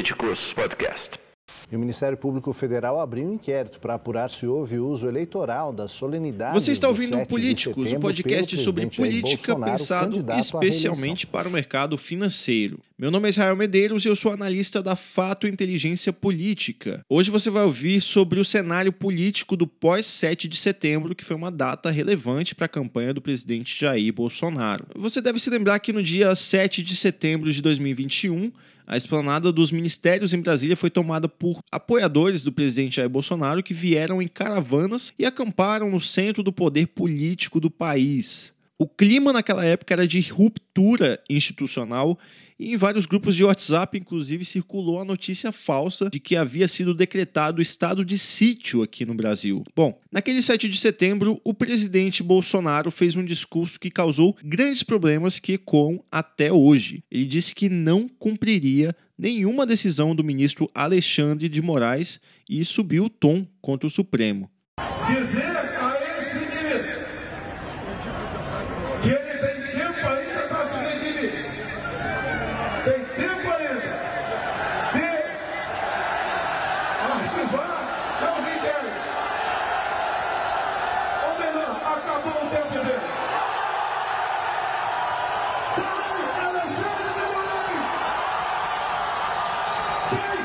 Políticos Podcast. E o Ministério Público Federal abriu um inquérito para apurar se houve uso eleitoral da solenidade. Você está ouvindo Políticos, o um podcast sobre política pensado especialmente para o mercado financeiro. Meu nome é Israel Medeiros e eu sou analista da Fato Inteligência Política. Hoje você vai ouvir sobre o cenário político do pós-7 de setembro, que foi uma data relevante para a campanha do presidente Jair Bolsonaro. Você deve se lembrar que no dia 7 de setembro de 2021, a esplanada dos ministérios em Brasília foi tomada por apoiadores do presidente Jair Bolsonaro que vieram em caravanas e acamparam no centro do poder político do país. O clima naquela época era de ruptura institucional e em vários grupos de WhatsApp, inclusive, circulou a notícia falsa de que havia sido decretado estado de sítio aqui no Brasil. Bom, naquele 7 de setembro, o presidente Bolsonaro fez um discurso que causou grandes problemas que ecoam até hoje. Ele disse que não cumpriria nenhuma decisão do ministro Alexandre de Moraes e subiu o tom contra o Supremo. Thank you.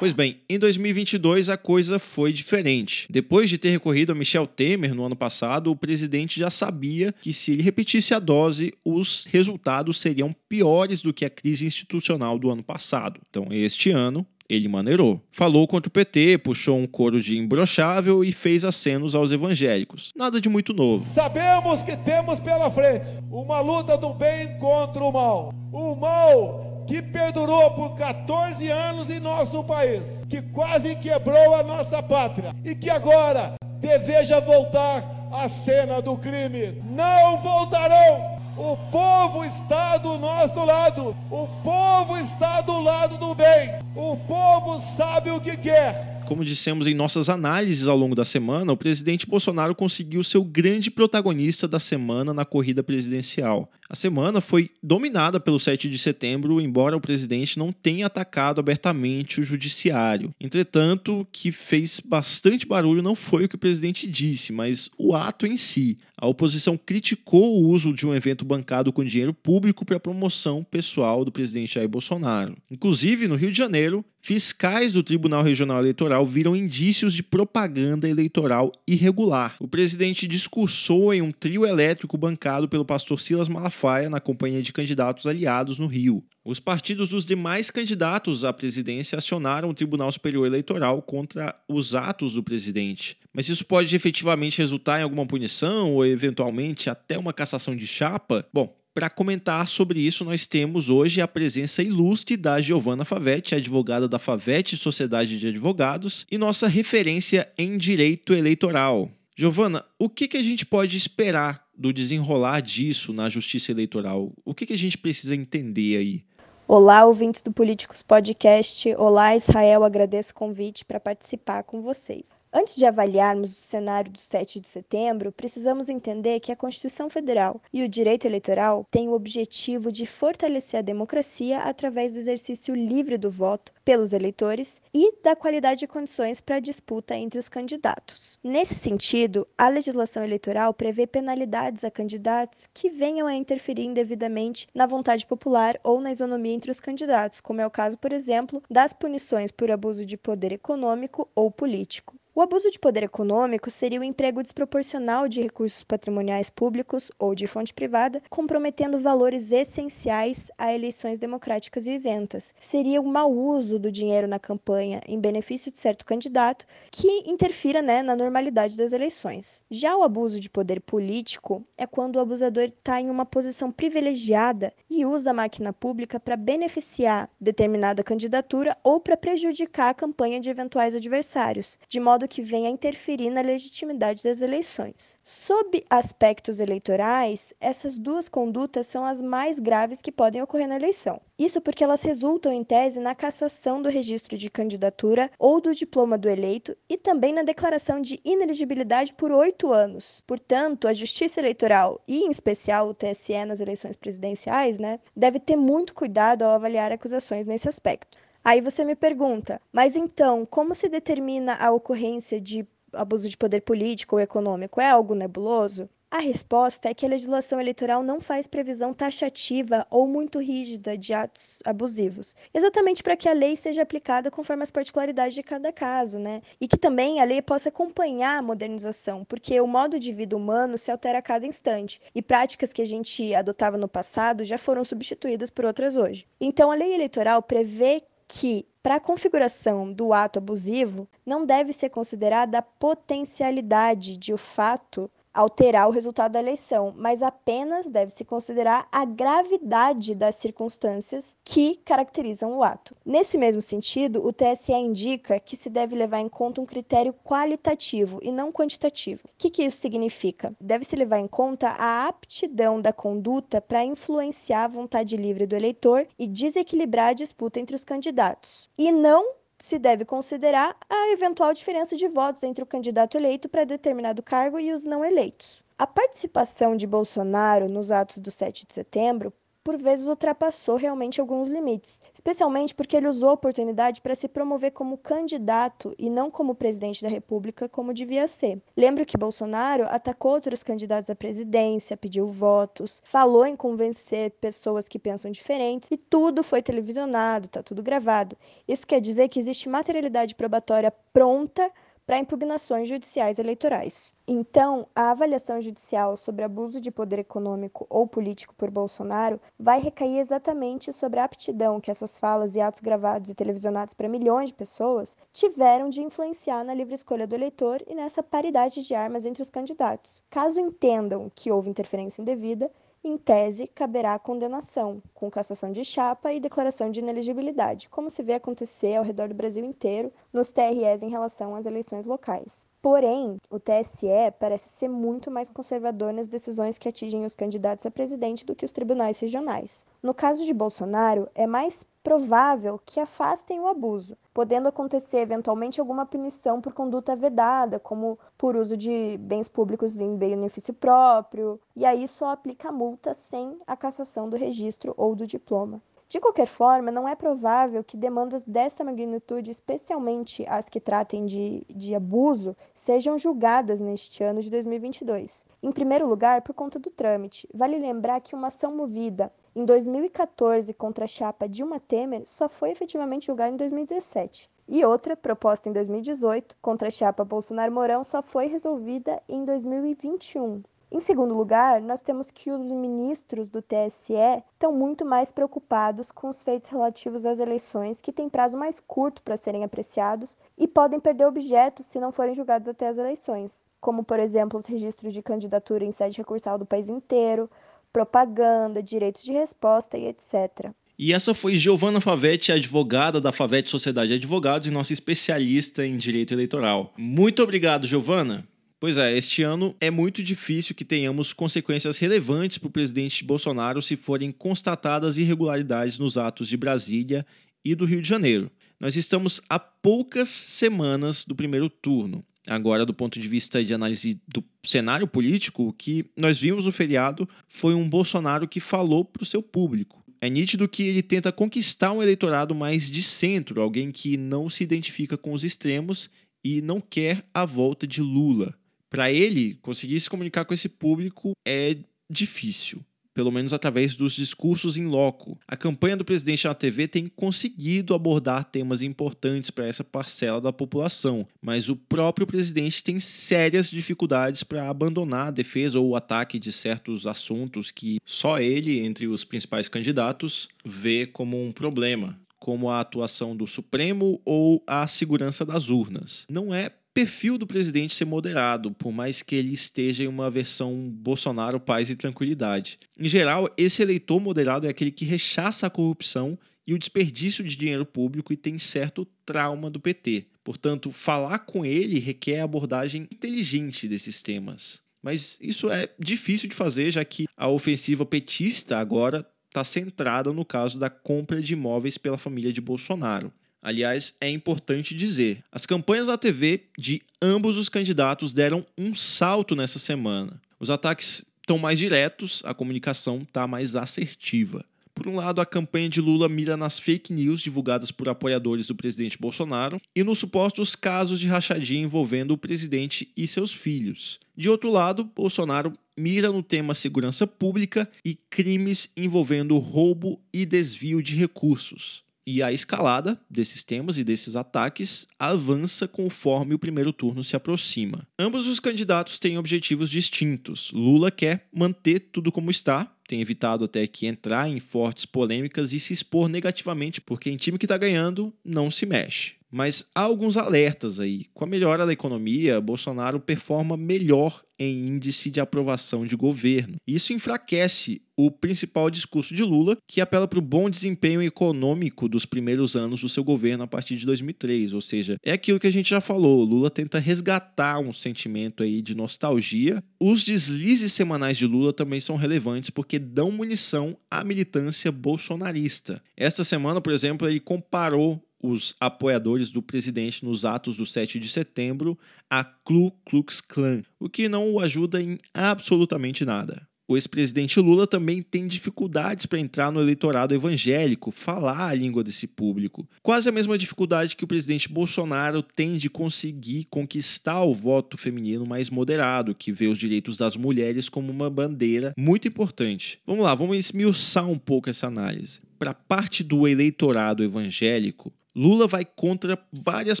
Pois bem, em 2022 a coisa foi diferente. Depois de ter recorrido a Michel Temer no ano passado, o presidente já sabia que se ele repetisse a dose, os resultados seriam piores do que a crise institucional do ano passado. Então, este ano, ele maneirou. Falou contra o PT, puxou um coro de imbrochável e fez acenos aos evangélicos. Nada de muito novo. Sabemos que temos pela frente uma luta do bem contra o mal. O mal que perdurou por 14 anos em nosso país, que quase quebrou a nossa pátria e que agora deseja voltar à cena do crime. Não voltarão! O povo está do nosso lado. O povo está do lado do bem. O povo sabe o que quer. Como dissemos em nossas análises ao longo da semana, o presidente Bolsonaro conseguiu ser o grande protagonista da semana na corrida presidencial. A semana foi dominada pelo 7 de setembro, embora o presidente não tenha atacado abertamente o judiciário. Entretanto, o que fez bastante barulho não foi o que o presidente disse, mas o ato em si. A oposição criticou o uso de um evento bancado com dinheiro público para promoção pessoal do presidente Jair Bolsonaro. Inclusive, no Rio de Janeiro, fiscais do Tribunal Regional Eleitoral viram indícios de propaganda eleitoral irregular. O presidente discursou em um trio elétrico bancado pelo pastor Silas Malafaia na companhia de candidatos aliados no Rio. Os partidos dos demais candidatos à presidência acionaram o Tribunal Superior Eleitoral contra os atos do presidente. Mas isso pode efetivamente resultar em alguma punição ou eventualmente até uma cassação de chapa? Bom, para comentar sobre isso, nós temos hoje a presença ilustre da Giovana Favetti, advogada da Favetti Sociedade de Advogados e nossa referência em direito eleitoral. Giovana, o que, que a gente pode esperar do desenrolar disso na justiça eleitoral? O que, que a gente precisa entender aí? Olá, ouvintes do Políticos Podcast. Olá, Israel. Agradeço o convite para participar com vocês. Antes de avaliarmos o cenário do 7 de setembro, precisamos entender que a Constituição Federal e o direito eleitoral têm o objetivo de fortalecer a democracia através do exercício livre do voto pelos eleitores e da qualidade de condições para a disputa entre os candidatos. Nesse sentido, a legislação eleitoral prevê penalidades a candidatos que venham a interferir indevidamente na vontade popular ou na isonomia entre os candidatos, como é o caso, por exemplo, das punições por abuso de poder econômico ou político. O abuso de poder econômico seria o emprego desproporcional de recursos patrimoniais públicos ou de fonte privada, comprometendo valores essenciais a eleições democráticas e isentas. Seria o mau uso do dinheiro na campanha em benefício de certo candidato que interfira né, na normalidade das eleições. Já o abuso de poder político é quando o abusador está em uma posição privilegiada e usa a máquina pública para beneficiar determinada candidatura ou para prejudicar a campanha de eventuais adversários, de modo modo que venha a interferir na legitimidade das eleições. Sob aspectos eleitorais, essas duas condutas são as mais graves que podem ocorrer na eleição. Isso porque elas resultam, em tese, na cassação do registro de candidatura ou do diploma do eleito e também na declaração de inelegibilidade por oito anos. Portanto, a Justiça Eleitoral e, em especial, o TSE nas eleições presidenciais, né, deve ter muito cuidado ao avaliar acusações nesse aspecto. Aí você me pergunta, mas então, como se determina a ocorrência de abuso de poder político ou econômico? É algo nebuloso? A resposta é que a legislação eleitoral não faz previsão taxativa ou muito rígida de atos abusivos, exatamente para que a lei seja aplicada conforme as particularidades de cada caso, né? E que também a lei possa acompanhar a modernização, porque o modo de vida humano se altera a cada instante e práticas que a gente adotava no passado já foram substituídas por outras hoje. Então, a lei eleitoral prevê que para a configuração do ato abusivo não deve ser considerada a potencialidade de o fato alterar o resultado da eleição, mas apenas deve-se considerar a gravidade das circunstâncias que caracterizam o ato. Nesse mesmo sentido, o TSE indica que se deve levar em conta um critério qualitativo e não quantitativo. O que, que isso significa? Deve-se levar em conta a aptidão da conduta para influenciar a vontade livre do eleitor e desequilibrar a disputa entre os candidatos, e não se deve considerar a eventual diferença de votos entre o candidato eleito para determinado cargo e os não eleitos. A participação de Bolsonaro nos atos do 7 de setembro por vezes ultrapassou realmente alguns limites, especialmente porque ele usou a oportunidade para se promover como candidato e não como presidente da República, como devia ser. Lembro que Bolsonaro atacou outros candidatos à presidência, pediu votos, falou em convencer pessoas que pensam diferentes e tudo foi televisionado, está tudo gravado. Isso quer dizer que existe materialidade probatória pronta para impugnações judiciais eleitorais. Então, a avaliação judicial sobre abuso de poder econômico ou político por Bolsonaro vai recair exatamente sobre a aptidão que essas falas e atos gravados e televisionados para milhões de pessoas tiveram de influenciar na livre escolha do eleitor e nessa paridade de armas entre os candidatos. Caso entendam que houve interferência indevida, em tese, caberá a condenação, com cassação de chapa e declaração de inelegibilidade, como se vê acontecer ao redor do Brasil inteiro nos TREs em relação às eleições locais. Porém, o TSE parece ser muito mais conservador nas decisões que atingem os candidatos a presidente do que os tribunais regionais. No caso de Bolsonaro, é mais provável que afastem o abuso, podendo acontecer eventualmente alguma punição por conduta vedada, como por uso de bens públicos em benefício próprio, e aí só aplica a multa sem a cassação do registro ou do diploma. De qualquer forma, não é provável que demandas dessa magnitude, especialmente as que tratem de, de abuso, sejam julgadas neste ano de 2022. Em primeiro lugar, por conta do trâmite. Vale lembrar que uma ação movida em 2014 contra a chapa Dilma Temer só foi efetivamente julgada em 2017. E outra, proposta em 2018, contra a chapa Bolsonaro Mourão, só foi resolvida em 2021. Em segundo lugar, nós temos que os ministros do TSE estão muito mais preocupados com os feitos relativos às eleições, que têm prazo mais curto para serem apreciados e podem perder objetos se não forem julgados até as eleições, como, por exemplo, os registros de candidatura em sede recursal do país inteiro, propaganda, direitos de resposta e etc. E essa foi Giovana Favetti, advogada da Favetti Sociedade de Advogados e nossa especialista em direito eleitoral. Muito obrigado, Giovana. Pois é, este ano é muito difícil que tenhamos consequências relevantes para o presidente Bolsonaro se forem constatadas irregularidades nos atos de Brasília e do Rio de Janeiro. Nós estamos a poucas semanas do primeiro turno. Agora, do ponto de vista de análise do cenário político, o que nós vimos no feriado foi um Bolsonaro que falou para o seu público. É nítido que ele tenta conquistar um eleitorado mais de centro, alguém que não se identifica com os extremos e não quer a volta de Lula para ele conseguir se comunicar com esse público é difícil. Pelo menos através dos discursos em loco. A campanha do presidente na TV tem conseguido abordar temas importantes para essa parcela da população, mas o próprio presidente tem sérias dificuldades para abandonar a defesa ou o ataque de certos assuntos que só ele, entre os principais candidatos, vê como um problema como a atuação do Supremo ou a segurança das urnas. Não é perfil do presidente ser moderado, por mais que ele esteja em uma versão Bolsonaro, paz e tranquilidade. Em geral, esse eleitor moderado é aquele que rechaça a corrupção e o desperdício de dinheiro público e tem certo trauma do PT. Portanto, falar com ele requer abordagem inteligente desses temas. Mas isso é difícil de fazer, já que a ofensiva petista agora está centrada no caso da compra de imóveis pela família de Bolsonaro. Aliás, é importante dizer, as campanhas da TV de ambos os candidatos deram um salto nessa semana. Os ataques estão mais diretos, a comunicação está mais assertiva. Por um lado, a campanha de Lula mira nas fake news divulgadas por apoiadores do presidente Bolsonaro e nos supostos casos de rachadinha envolvendo o presidente e seus filhos. De outro lado, Bolsonaro mira no tema segurança pública e crimes envolvendo roubo e desvio de recursos. E a escalada desses temas e desses ataques avança conforme o primeiro turno se aproxima. Ambos os candidatos têm objetivos distintos. Lula quer manter tudo como está, tem evitado até que entrar em fortes polêmicas e se expor negativamente, porque em time que está ganhando não se mexe. Mas há alguns alertas aí. Com a melhora da economia, Bolsonaro performa melhor em índice de aprovação de governo. Isso enfraquece o principal discurso de Lula, que apela para o bom desempenho econômico dos primeiros anos do seu governo a partir de 2003. Ou seja, é aquilo que a gente já falou. Lula tenta resgatar um sentimento aí de nostalgia. Os deslizes semanais de Lula também são relevantes porque dão munição à militância bolsonarista. Esta semana, por exemplo, ele comparou os apoiadores do presidente nos atos do 7 de setembro a Ku Klux Klan, o que não o ajuda em absolutamente nada. O ex-presidente Lula também tem dificuldades para entrar no eleitorado evangélico, falar a língua desse público. Quase a mesma dificuldade que o presidente Bolsonaro tem de conseguir conquistar o voto feminino mais moderado, que vê os direitos das mulheres como uma bandeira muito importante. Vamos lá, vamos esmiuçar um pouco essa análise. Para parte do eleitorado evangélico, Lula vai contra várias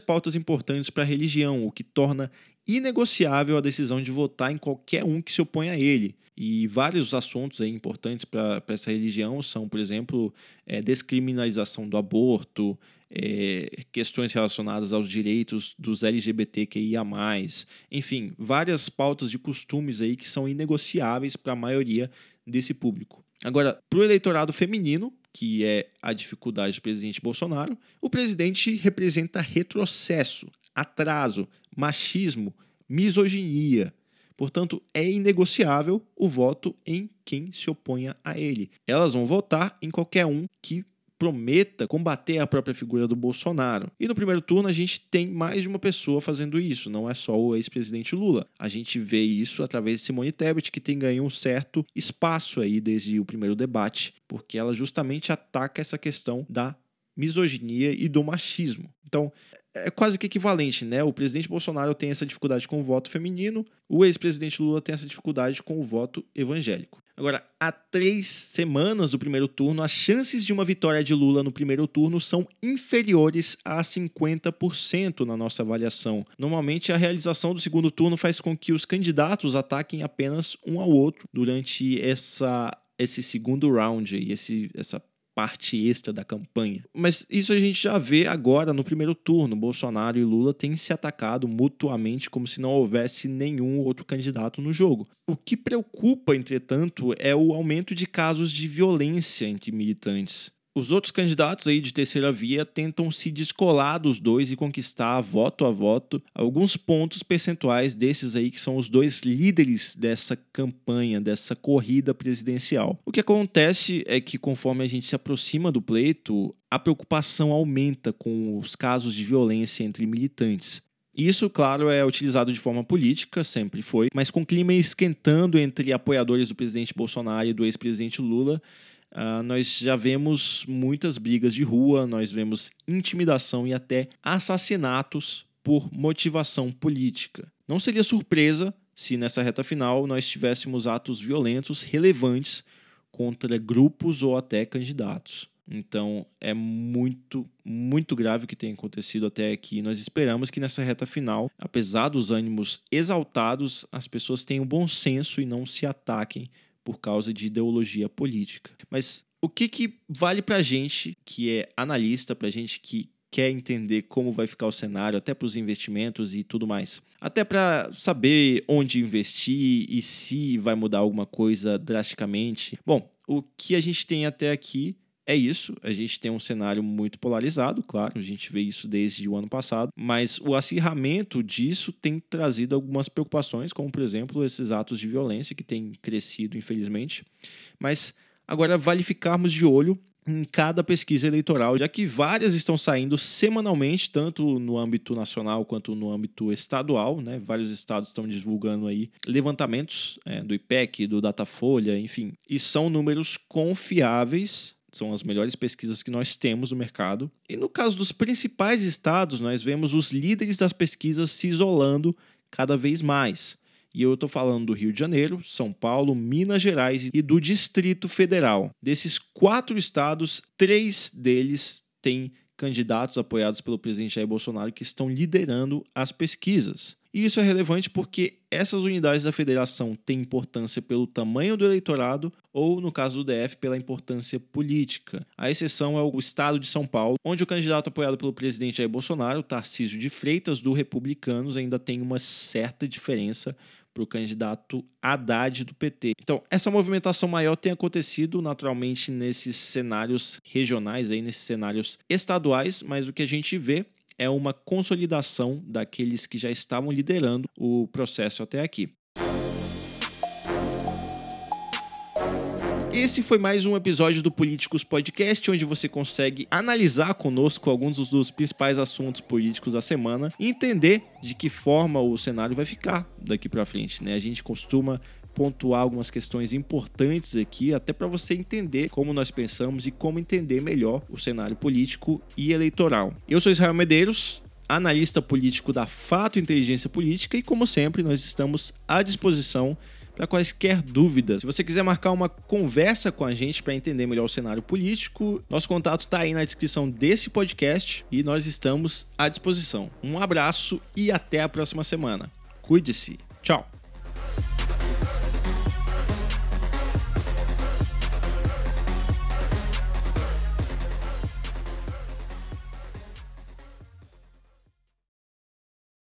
pautas importantes para a religião, o que torna inegociável a decisão de votar em qualquer um que se opõe a ele. E vários assuntos aí importantes para essa religião são, por exemplo, é, descriminalização do aborto, é, questões relacionadas aos direitos dos LGBTQIA, enfim, várias pautas de costumes aí que são inegociáveis para a maioria desse público. Agora, para o eleitorado feminino, que é a dificuldade do presidente Bolsonaro, o presidente representa retrocesso, atraso, machismo, misoginia, Portanto, é inegociável o voto em quem se oponha a ele. Elas vão votar em qualquer um que prometa combater a própria figura do Bolsonaro. E no primeiro turno a gente tem mais de uma pessoa fazendo isso, não é só o ex-presidente Lula. A gente vê isso através de Simone Tebet, que tem ganho um certo espaço aí desde o primeiro debate, porque ela justamente ataca essa questão da misoginia e do machismo. Então, é quase que equivalente, né? O presidente Bolsonaro tem essa dificuldade com o voto feminino, o ex-presidente Lula tem essa dificuldade com o voto evangélico. Agora, há três semanas do primeiro turno, as chances de uma vitória de Lula no primeiro turno são inferiores a 50% na nossa avaliação. Normalmente, a realização do segundo turno faz com que os candidatos ataquem apenas um ao outro durante essa, esse segundo round, esse, essa parte extra da campanha. Mas isso a gente já vê agora no primeiro turno. Bolsonaro e Lula têm se atacado mutuamente como se não houvesse nenhum outro candidato no jogo. O que preocupa, entretanto, é o aumento de casos de violência entre militantes. Os outros candidatos aí de terceira via tentam se descolar dos dois e conquistar voto a voto alguns pontos percentuais desses aí que são os dois líderes dessa campanha, dessa corrida presidencial. O que acontece é que conforme a gente se aproxima do pleito, a preocupação aumenta com os casos de violência entre militantes. Isso, claro, é utilizado de forma política, sempre foi, mas com o clima esquentando entre apoiadores do presidente Bolsonaro e do ex-presidente Lula, Uh, nós já vemos muitas brigas de rua, nós vemos intimidação e até assassinatos por motivação política. Não seria surpresa se nessa reta final nós tivéssemos atos violentos relevantes contra grupos ou até candidatos. Então é muito, muito grave o que tem acontecido até aqui. Nós esperamos que nessa reta final, apesar dos ânimos exaltados, as pessoas tenham bom senso e não se ataquem por causa de ideologia política. Mas o que, que vale para a gente que é analista, para a gente que quer entender como vai ficar o cenário, até para os investimentos e tudo mais. Até para saber onde investir e se vai mudar alguma coisa drasticamente. Bom, o que a gente tem até aqui é isso. A gente tem um cenário muito polarizado, claro, a gente vê isso desde o ano passado, mas o acirramento disso tem trazido algumas preocupações, como por exemplo esses atos de violência que têm crescido, infelizmente. Mas agora vale ficarmos de olho em cada pesquisa eleitoral, já que várias estão saindo semanalmente, tanto no âmbito nacional quanto no âmbito estadual, né? Vários estados estão divulgando aí levantamentos é, do IPEC, do Datafolha, enfim, e são números confiáveis. São as melhores pesquisas que nós temos no mercado. E no caso dos principais estados, nós vemos os líderes das pesquisas se isolando cada vez mais. E eu estou falando do Rio de Janeiro, São Paulo, Minas Gerais e do Distrito Federal. Desses quatro estados, três deles têm candidatos apoiados pelo presidente Jair Bolsonaro que estão liderando as pesquisas. E isso é relevante porque essas unidades da federação têm importância pelo tamanho do eleitorado ou, no caso do DF, pela importância política. A exceção é o estado de São Paulo, onde o candidato apoiado pelo presidente Jair Bolsonaro, Tarcísio de Freitas, do Republicanos, ainda tem uma certa diferença para o candidato Haddad do PT. Então, essa movimentação maior tem acontecido naturalmente nesses cenários regionais, aí, nesses cenários estaduais, mas o que a gente vê é uma consolidação daqueles que já estavam liderando o processo até aqui. Esse foi mais um episódio do Políticos Podcast, onde você consegue analisar conosco alguns dos principais assuntos políticos da semana e entender de que forma o cenário vai ficar daqui para frente. Né? A gente costuma pontuar algumas questões importantes aqui, até para você entender como nós pensamos e como entender melhor o cenário político e eleitoral. Eu sou Israel Medeiros, analista político da Fato Inteligência Política, e como sempre, nós estamos à disposição para quaisquer dúvidas. Se você quiser marcar uma conversa com a gente para entender melhor o cenário político, nosso contato está aí na descrição desse podcast e nós estamos à disposição. Um abraço e até a próxima semana. Cuide-se. Tchau.